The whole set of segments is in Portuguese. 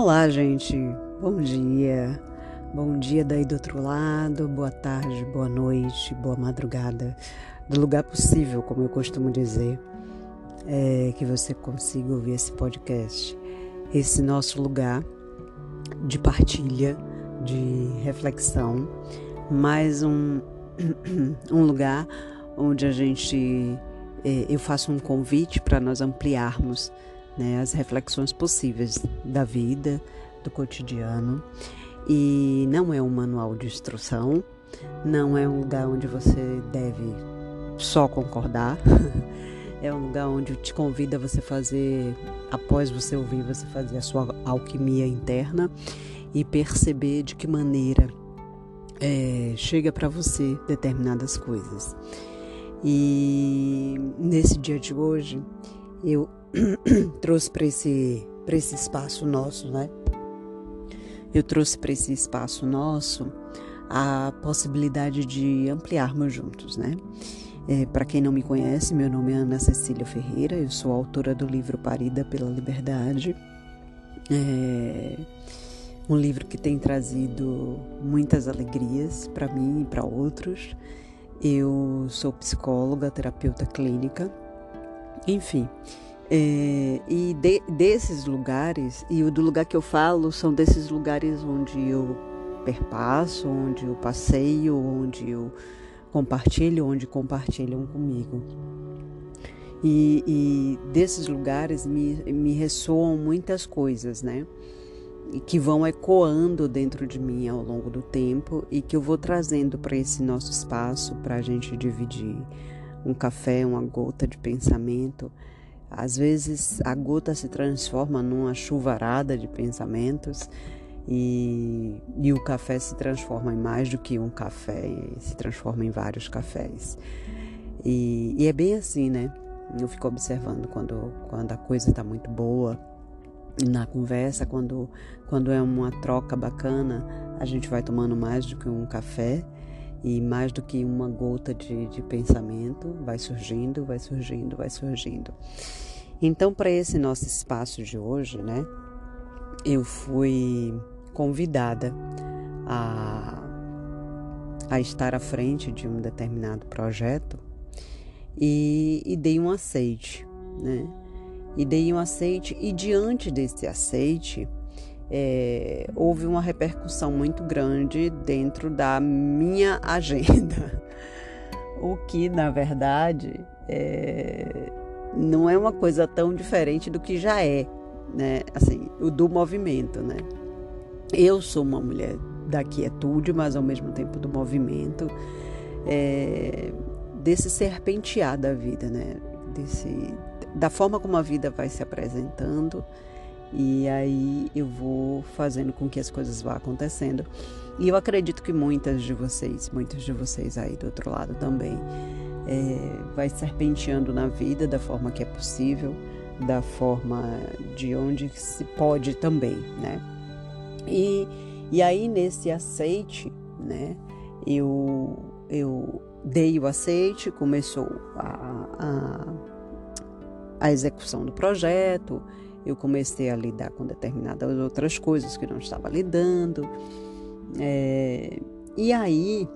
Olá, gente. Bom dia. Bom dia daí do outro lado, boa tarde, boa noite, boa madrugada. Do lugar possível, como eu costumo dizer, é que você consiga ouvir esse podcast. Esse nosso lugar de partilha, de reflexão, mais um, um lugar onde a gente é, eu faço um convite para nós ampliarmos né, as reflexões possíveis da vida, do cotidiano. E não é um manual de instrução, não é um lugar onde você deve só concordar. é um lugar onde te convida a você fazer, após você ouvir, você fazer a sua alquimia interna e perceber de que maneira é, chega para você determinadas coisas. E nesse dia de hoje, eu trouxe para esse, esse espaço nosso, né? Eu trouxe para esse espaço nosso a possibilidade de ampliarmos juntos, né? É, para quem não me conhece, meu nome é Ana Cecília Ferreira, eu sou autora do livro Parida pela Liberdade. É um livro que tem trazido muitas alegrias para mim e para outros. Eu sou psicóloga, terapeuta clínica, enfim. É, e de, desses lugares, e o do lugar que eu falo são desses lugares onde eu perpasso, onde eu passeio, onde eu compartilho, onde compartilham comigo. E, e desses lugares me, me ressoam muitas coisas, né? e que vão ecoando dentro de mim ao longo do tempo e que eu vou trazendo para esse nosso espaço para a gente dividir um café, uma gota de pensamento. Às vezes a gota se transforma numa chuvarada de pensamentos e, e o café se transforma em mais do que um café, se transforma em vários cafés. E, e é bem assim, né? Eu fico observando quando, quando a coisa está muito boa na conversa, quando, quando é uma troca bacana, a gente vai tomando mais do que um café e mais do que uma gota de, de pensamento, vai surgindo, vai surgindo, vai surgindo. Então, para esse nosso espaço de hoje, né, eu fui convidada a, a estar à frente de um determinado projeto e, e dei um aceite, né? e dei um aceite, e diante desse aceite, é, houve uma repercussão muito grande dentro da minha agenda. O que, na verdade, é, não é uma coisa tão diferente do que já é, né? Assim, o do movimento, né? Eu sou uma mulher da quietude, mas ao mesmo tempo do movimento, é, desse serpentear da vida, né? Desse, da forma como a vida vai se apresentando e aí eu vou fazendo com que as coisas vá acontecendo. E eu acredito que muitas de vocês, muitos de vocês aí do outro lado também, é, vai serpenteando na vida da forma que é possível, da forma de onde se pode também, né? E, e aí nesse aceite, né? Eu, eu dei o aceite, começou a, a a execução do projeto, eu comecei a lidar com determinadas outras coisas que não estava lidando. É, e aí,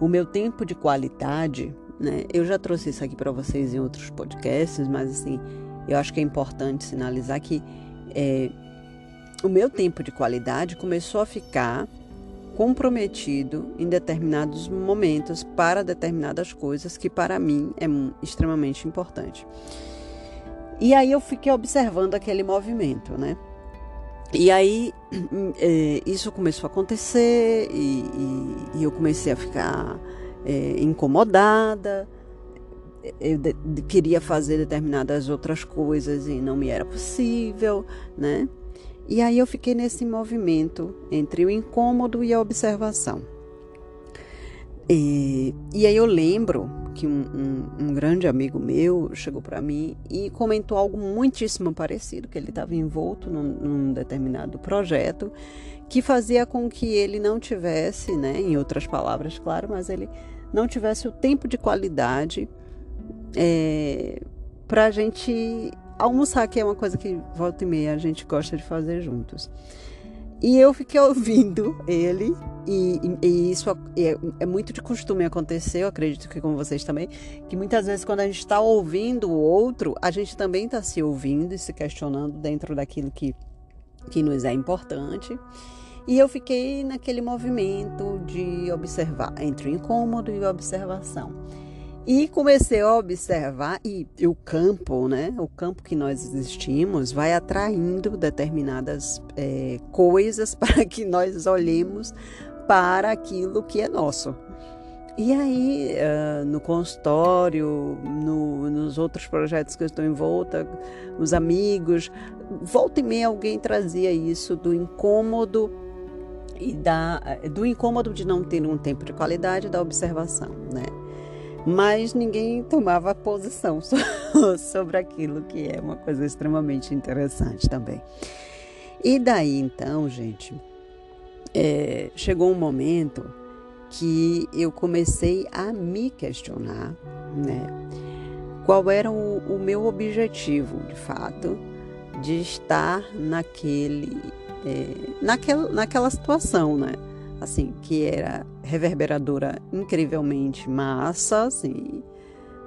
o meu tempo de qualidade, né, eu já trouxe isso aqui para vocês em outros podcasts, mas assim, eu acho que é importante sinalizar que é, o meu tempo de qualidade começou a ficar comprometido em determinados momentos para determinadas coisas que para mim é extremamente importante. E aí eu fiquei observando aquele movimento, né? E aí é, isso começou a acontecer e, e, e eu comecei a ficar é, incomodada. Eu de, de, queria fazer determinadas outras coisas e não me era possível, né? E aí eu fiquei nesse movimento entre o incômodo e a observação. E, e aí eu lembro que um, um, um grande amigo meu chegou para mim e comentou algo muitíssimo parecido, que ele estava envolto num, num, determinado projeto que fazia com que ele não tivesse, né, em outras palavras, claro, mas ele não tivesse o tempo de qualidade é, para a gente almoçar, que é uma coisa que volta e meia a gente gosta de fazer juntos. E eu fiquei ouvindo ele, e, e, isso é, é, muito de costume acontecer, eu acredito que com vocês também, que muitas vezes quando a gente está ouvindo o outro, a gente também está se ouvindo e se questionando dentro daquilo que, que nos é importante. E eu fiquei naquele movimento de observar, entre o incômodo e a observação. E comecei a observar, e, e o campo, né? O campo que nós existimos vai atraindo determinadas é, coisas para que nós olhemos para aquilo que é nosso. E aí, uh, no consultório, no, nos outros projetos que eu estou envolta, os amigos, volta e meia alguém trazia isso do incômodo e da, do incômodo de não ter um tempo de qualidade da observação, né? Mas ninguém tomava posição sobre aquilo, que é uma coisa extremamente interessante também. E daí então, gente, é, chegou um momento que eu comecei a me questionar, né? Qual era o, o meu objetivo, de fato, de estar naquele, é, naquela, naquela situação, né? Assim, que era reverberadora incrivelmente massa, assim,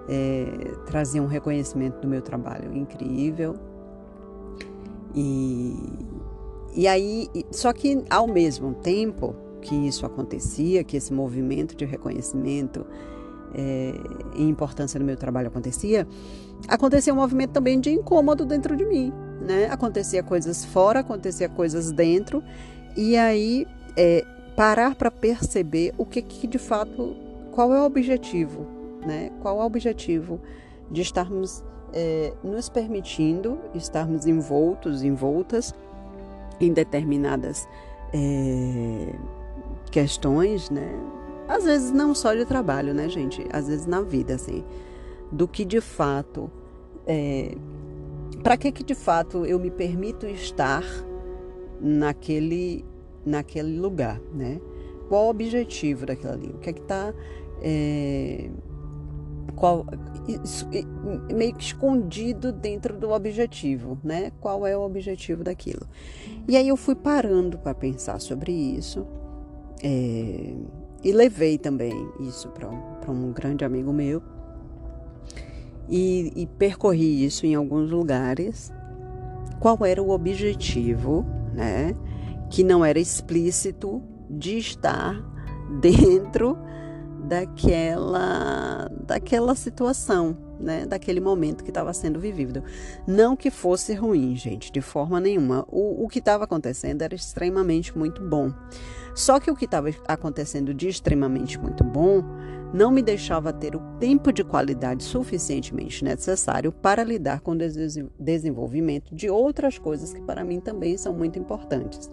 é, trazia um reconhecimento do meu trabalho incrível. E, e aí, só que ao mesmo tempo que isso acontecia, que esse movimento de reconhecimento é, e importância do meu trabalho acontecia, acontecia um movimento também de incômodo dentro de mim, né? Acontecia coisas fora, acontecia coisas dentro, e aí é, parar para perceber o que, que de fato, qual é o objetivo, né? Qual é o objetivo de estarmos é, nos permitindo estarmos envoltos, envoltas em determinadas é, questões, né? Às vezes não só de trabalho, né, gente? Às vezes na vida, assim, do que de fato, é, para que que de fato eu me permito estar naquele naquele lugar, né? Qual o objetivo daquilo ali? O que é que está é, qual meio que escondido dentro do objetivo, né? Qual é o objetivo daquilo? E aí eu fui parando para pensar sobre isso é, e levei também isso para um, um grande amigo meu e, e percorri isso em alguns lugares. Qual era o objetivo, né? Que não era explícito de estar dentro daquela daquela situação, né, daquele momento que estava sendo vivido. Não que fosse ruim, gente, de forma nenhuma. O, o que estava acontecendo era extremamente muito bom. Só que o que estava acontecendo de extremamente muito bom não me deixava ter o tempo de qualidade suficientemente necessário para lidar com o desenvolvimento de outras coisas que para mim também são muito importantes.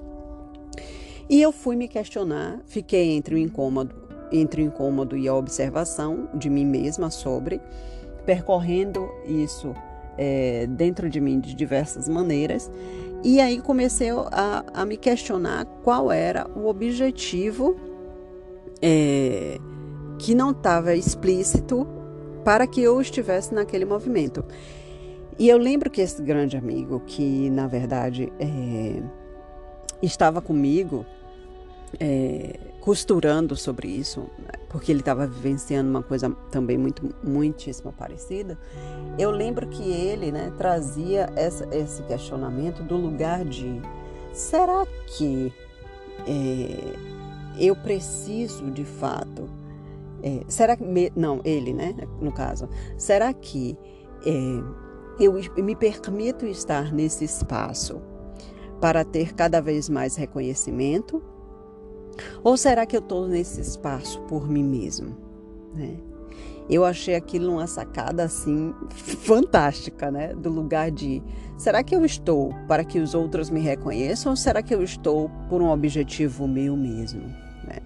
E eu fui me questionar, fiquei entre o incômodo, entre o incômodo e a observação de mim mesma sobre, percorrendo isso é, dentro de mim de diversas maneiras. E aí comecei a, a me questionar qual era o objetivo é, que não estava explícito para que eu estivesse naquele movimento. E eu lembro que esse grande amigo, que na verdade é, estava comigo é, costurando sobre isso, porque ele estava vivenciando uma coisa também muito, muitíssimo parecida, eu lembro que ele né, trazia essa, esse questionamento do lugar de: será que é, eu preciso de fato? É, será que. Não, ele, né, no caso. Será que é, eu me permito estar nesse espaço para ter cada vez mais reconhecimento? Ou será que eu estou nesse espaço por mim mesmo? Né? Eu achei aquilo uma sacada assim fantástica, né? Do lugar de será que eu estou para que os outros me reconheçam ou será que eu estou por um objetivo meu mesmo? Né?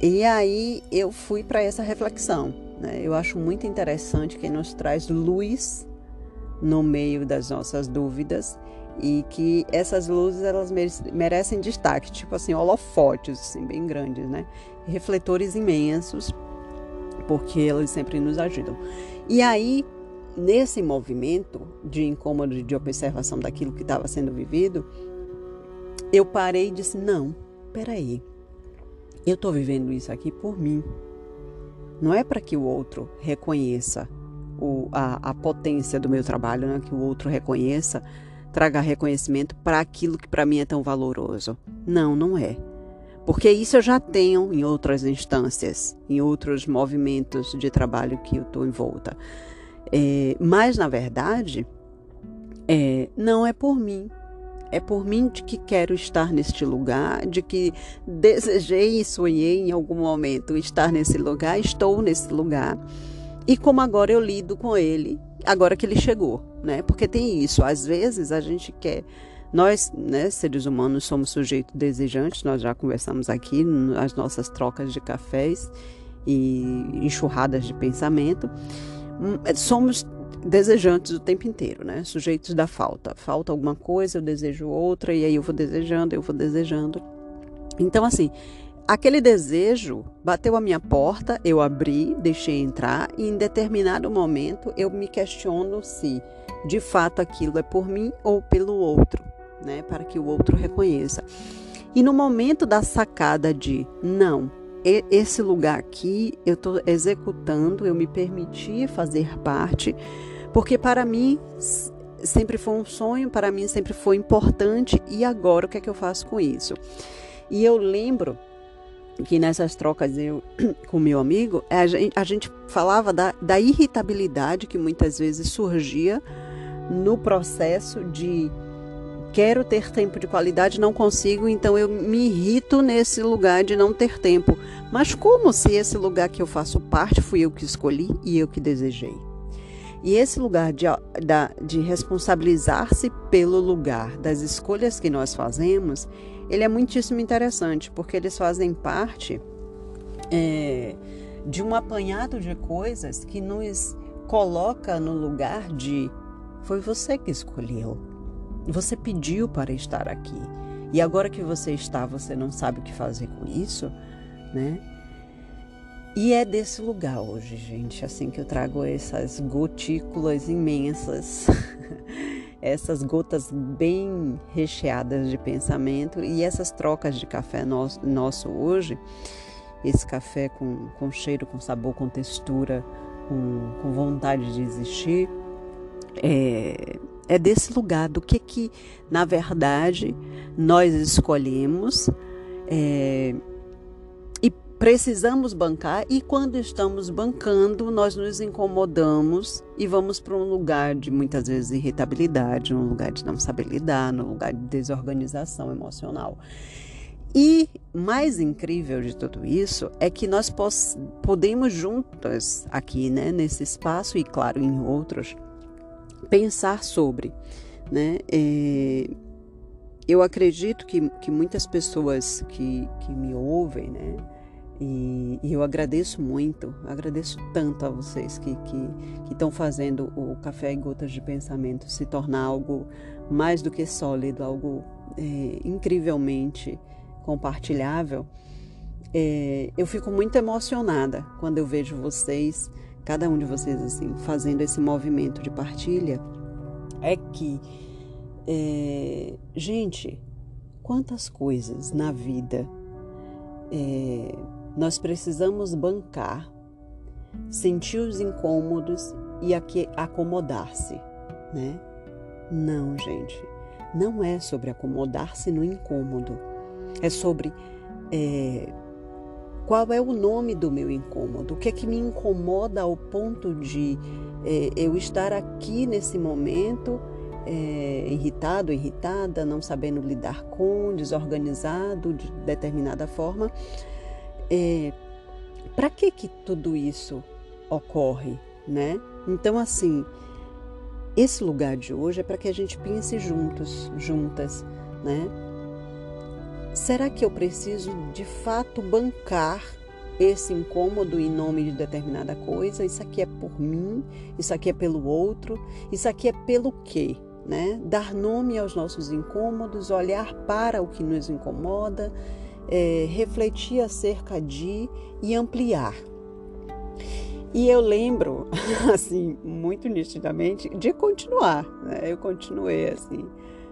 E aí eu fui para essa reflexão. Né? Eu acho muito interessante que nos traz luz no meio das nossas dúvidas e que essas luzes elas merecem destaque, tipo assim, holofotes assim, bem grandes, né? Refletores imensos, porque elas sempre nos ajudam. E aí nesse movimento de incômodo, de observação daquilo que estava sendo vivido, eu parei e disse: não, peraí, eu estou vivendo isso aqui por mim. Não é para que o outro reconheça o, a, a, potência do meu trabalho, não é que o outro reconheça, traga reconhecimento para aquilo que para mim é tão valoroso. Não, não é. Porque isso eu já tenho em outras instâncias, em outros movimentos de trabalho que eu estou envolta. É, mas, na verdade, é, não é por mim. É por mim de que quero estar neste lugar, de que desejei e sonhei em algum momento estar nesse lugar, estou nesse lugar. E como agora eu lido com ele, agora que ele chegou, né? Porque tem isso, às vezes a gente quer nós, né, seres humanos, somos sujeitos desejantes, nós já conversamos aqui nas nossas trocas de cafés e enxurradas de pensamento. Hum, somos desejantes o tempo inteiro, né? Sujeitos da falta. Falta alguma coisa, eu desejo outra, e aí eu vou desejando, eu vou desejando. Então, assim, aquele desejo bateu a minha porta, eu abri, deixei entrar, e em determinado momento eu me questiono se de fato aquilo é por mim ou pelo outro né, para que o outro reconheça. E no momento da sacada de não, esse lugar aqui eu estou executando, eu me permiti fazer parte, porque para mim sempre foi um sonho, para mim sempre foi importante, e agora o que é que eu faço com isso? E eu lembro que nessas trocas eu com meu amigo, a gente, a gente falava da, da irritabilidade que muitas vezes surgia no processo de quero ter tempo de qualidade, não consigo, então eu me irrito nesse lugar de não ter tempo. Mas como se esse lugar que eu faço parte fui eu que escolhi e eu que desejei? E esse lugar de, de responsabilizar-se pelo lugar das escolhas que nós fazemos, ele é muitíssimo interessante, porque eles fazem parte é, de um apanhado de coisas que nos coloca no lugar de foi você que escolheu. Você pediu para estar aqui. E agora que você está, você não sabe o que fazer com isso, né? E é desse lugar hoje, gente, assim que eu trago essas gotículas imensas, essas gotas bem recheadas de pensamento e essas trocas de café nosso, nosso hoje, esse café com, com cheiro, com sabor, com textura, com, com vontade de existir, é, é desse lugar do que que na verdade nós escolhemos é, precisamos bancar e quando estamos bancando nós nos incomodamos e vamos para um lugar de muitas vezes irritabilidade, um lugar de não saber lidar, um lugar de desorganização emocional. E mais incrível de tudo isso é que nós podemos juntas aqui, né, nesse espaço e claro em outros, pensar sobre. Né? É, eu acredito que, que muitas pessoas que, que me ouvem, né? E, e, eu agradeço muito, agradeço tanto a vocês que estão fazendo o Café e Gotas de Pensamento se tornar algo mais do que sólido, algo é, incrivelmente compartilhável. É, eu fico muito emocionada quando eu vejo vocês cada um de vocês assim fazendo esse movimento de partilha é que é, gente quantas coisas na vida é, nós precisamos bancar sentir os incômodos e acomodar-se né não gente não é sobre acomodar-se no incômodo é sobre é, qual é o nome do meu incômodo? O que é que me incomoda ao ponto de é, eu estar aqui nesse momento é, irritado, irritada, não sabendo lidar com, desorganizado de determinada forma? É, Para que que tudo isso ocorre, né? Então assim, esse lugar de hoje é para que a gente pense juntos, juntas, né? Será que eu preciso de fato bancar esse incômodo em nome de determinada coisa? Isso aqui é por mim, isso aqui é pelo outro, isso aqui é pelo quê? Né? Dar nome aos nossos incômodos, olhar para o que nos incomoda, é, refletir acerca de e ampliar. E eu lembro, assim, muito nitidamente, de continuar. Né? Eu continuei, assim,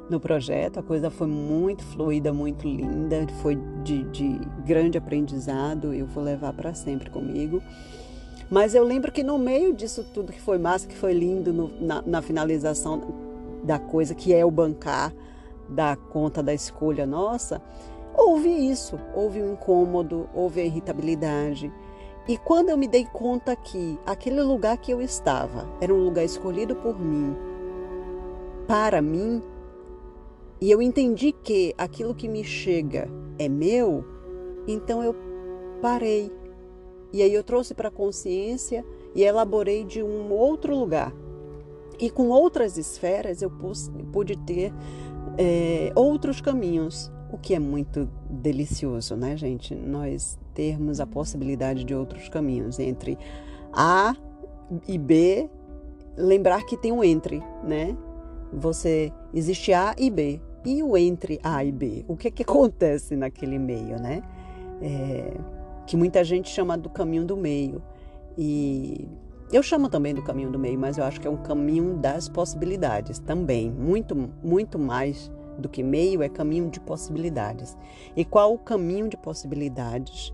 no projeto. A coisa foi muito fluida, muito linda, foi de, de grande aprendizado. Eu vou levar para sempre comigo. Mas eu lembro que no meio disso tudo que foi massa, que foi lindo no, na, na finalização da coisa, que é o bancar da conta da escolha nossa, houve isso, houve um incômodo, houve a irritabilidade e quando eu me dei conta que aquele lugar que eu estava era um lugar escolhido por mim, para mim, e eu entendi que aquilo que me chega é meu, então eu parei. E aí eu trouxe para a consciência e elaborei de um outro lugar. E com outras esferas eu pude ter é, outros caminhos, o que é muito delicioso, né, gente? Nós termos a possibilidade de outros caminhos entre A e B, lembrar que tem um entre, né? Você existe A e B. E o entre A e B? O que, que acontece naquele meio, né? É, que muita gente chama do caminho do meio. E eu chamo também do caminho do meio, mas eu acho que é um caminho das possibilidades também. Muito, muito mais do que meio é caminho de possibilidades. E qual o caminho de possibilidades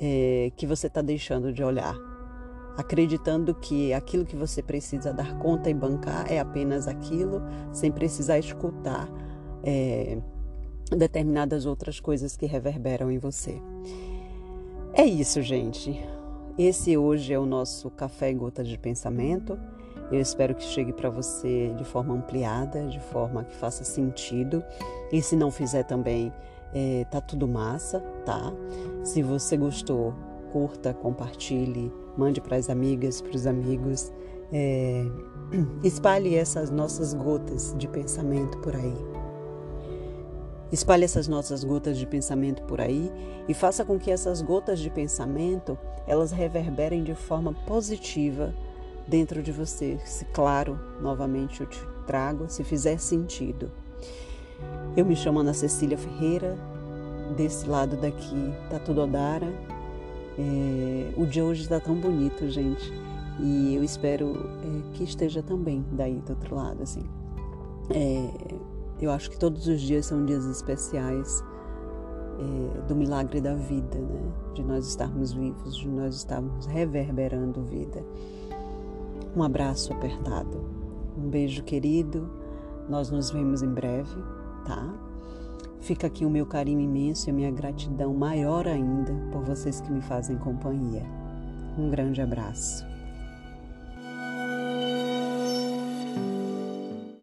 é, que você está deixando de olhar, acreditando que aquilo que você precisa dar conta e bancar é apenas aquilo, sem precisar escutar é, determinadas outras coisas que reverberam em você. É isso, gente. Esse hoje é o nosso café e gotas de pensamento. Eu espero que chegue para você de forma ampliada, de forma que faça sentido. E se não fizer também, é, tá tudo massa, tá? Se você gostou, curta, compartilhe, mande para as amigas, para os amigos. É, espalhe essas nossas gotas de pensamento por aí. Espalhe essas nossas gotas de pensamento por aí e faça com que essas gotas de pensamento elas reverberem de forma positiva dentro de você. Se claro, novamente eu te trago, se fizer sentido. Eu me chamo Ana Cecília Ferreira, desse lado daqui tá tudo Odara. É, o de hoje está tão bonito, gente, e eu espero é, que esteja também daí do outro lado, assim. É, eu acho que todos os dias são dias especiais é, do milagre da vida, né? De nós estarmos vivos, de nós estarmos reverberando vida. Um abraço apertado, um beijo querido. Nós nos vemos em breve tá? Fica aqui o meu carinho imenso e a minha gratidão maior ainda por vocês que me fazem companhia. Um grande abraço.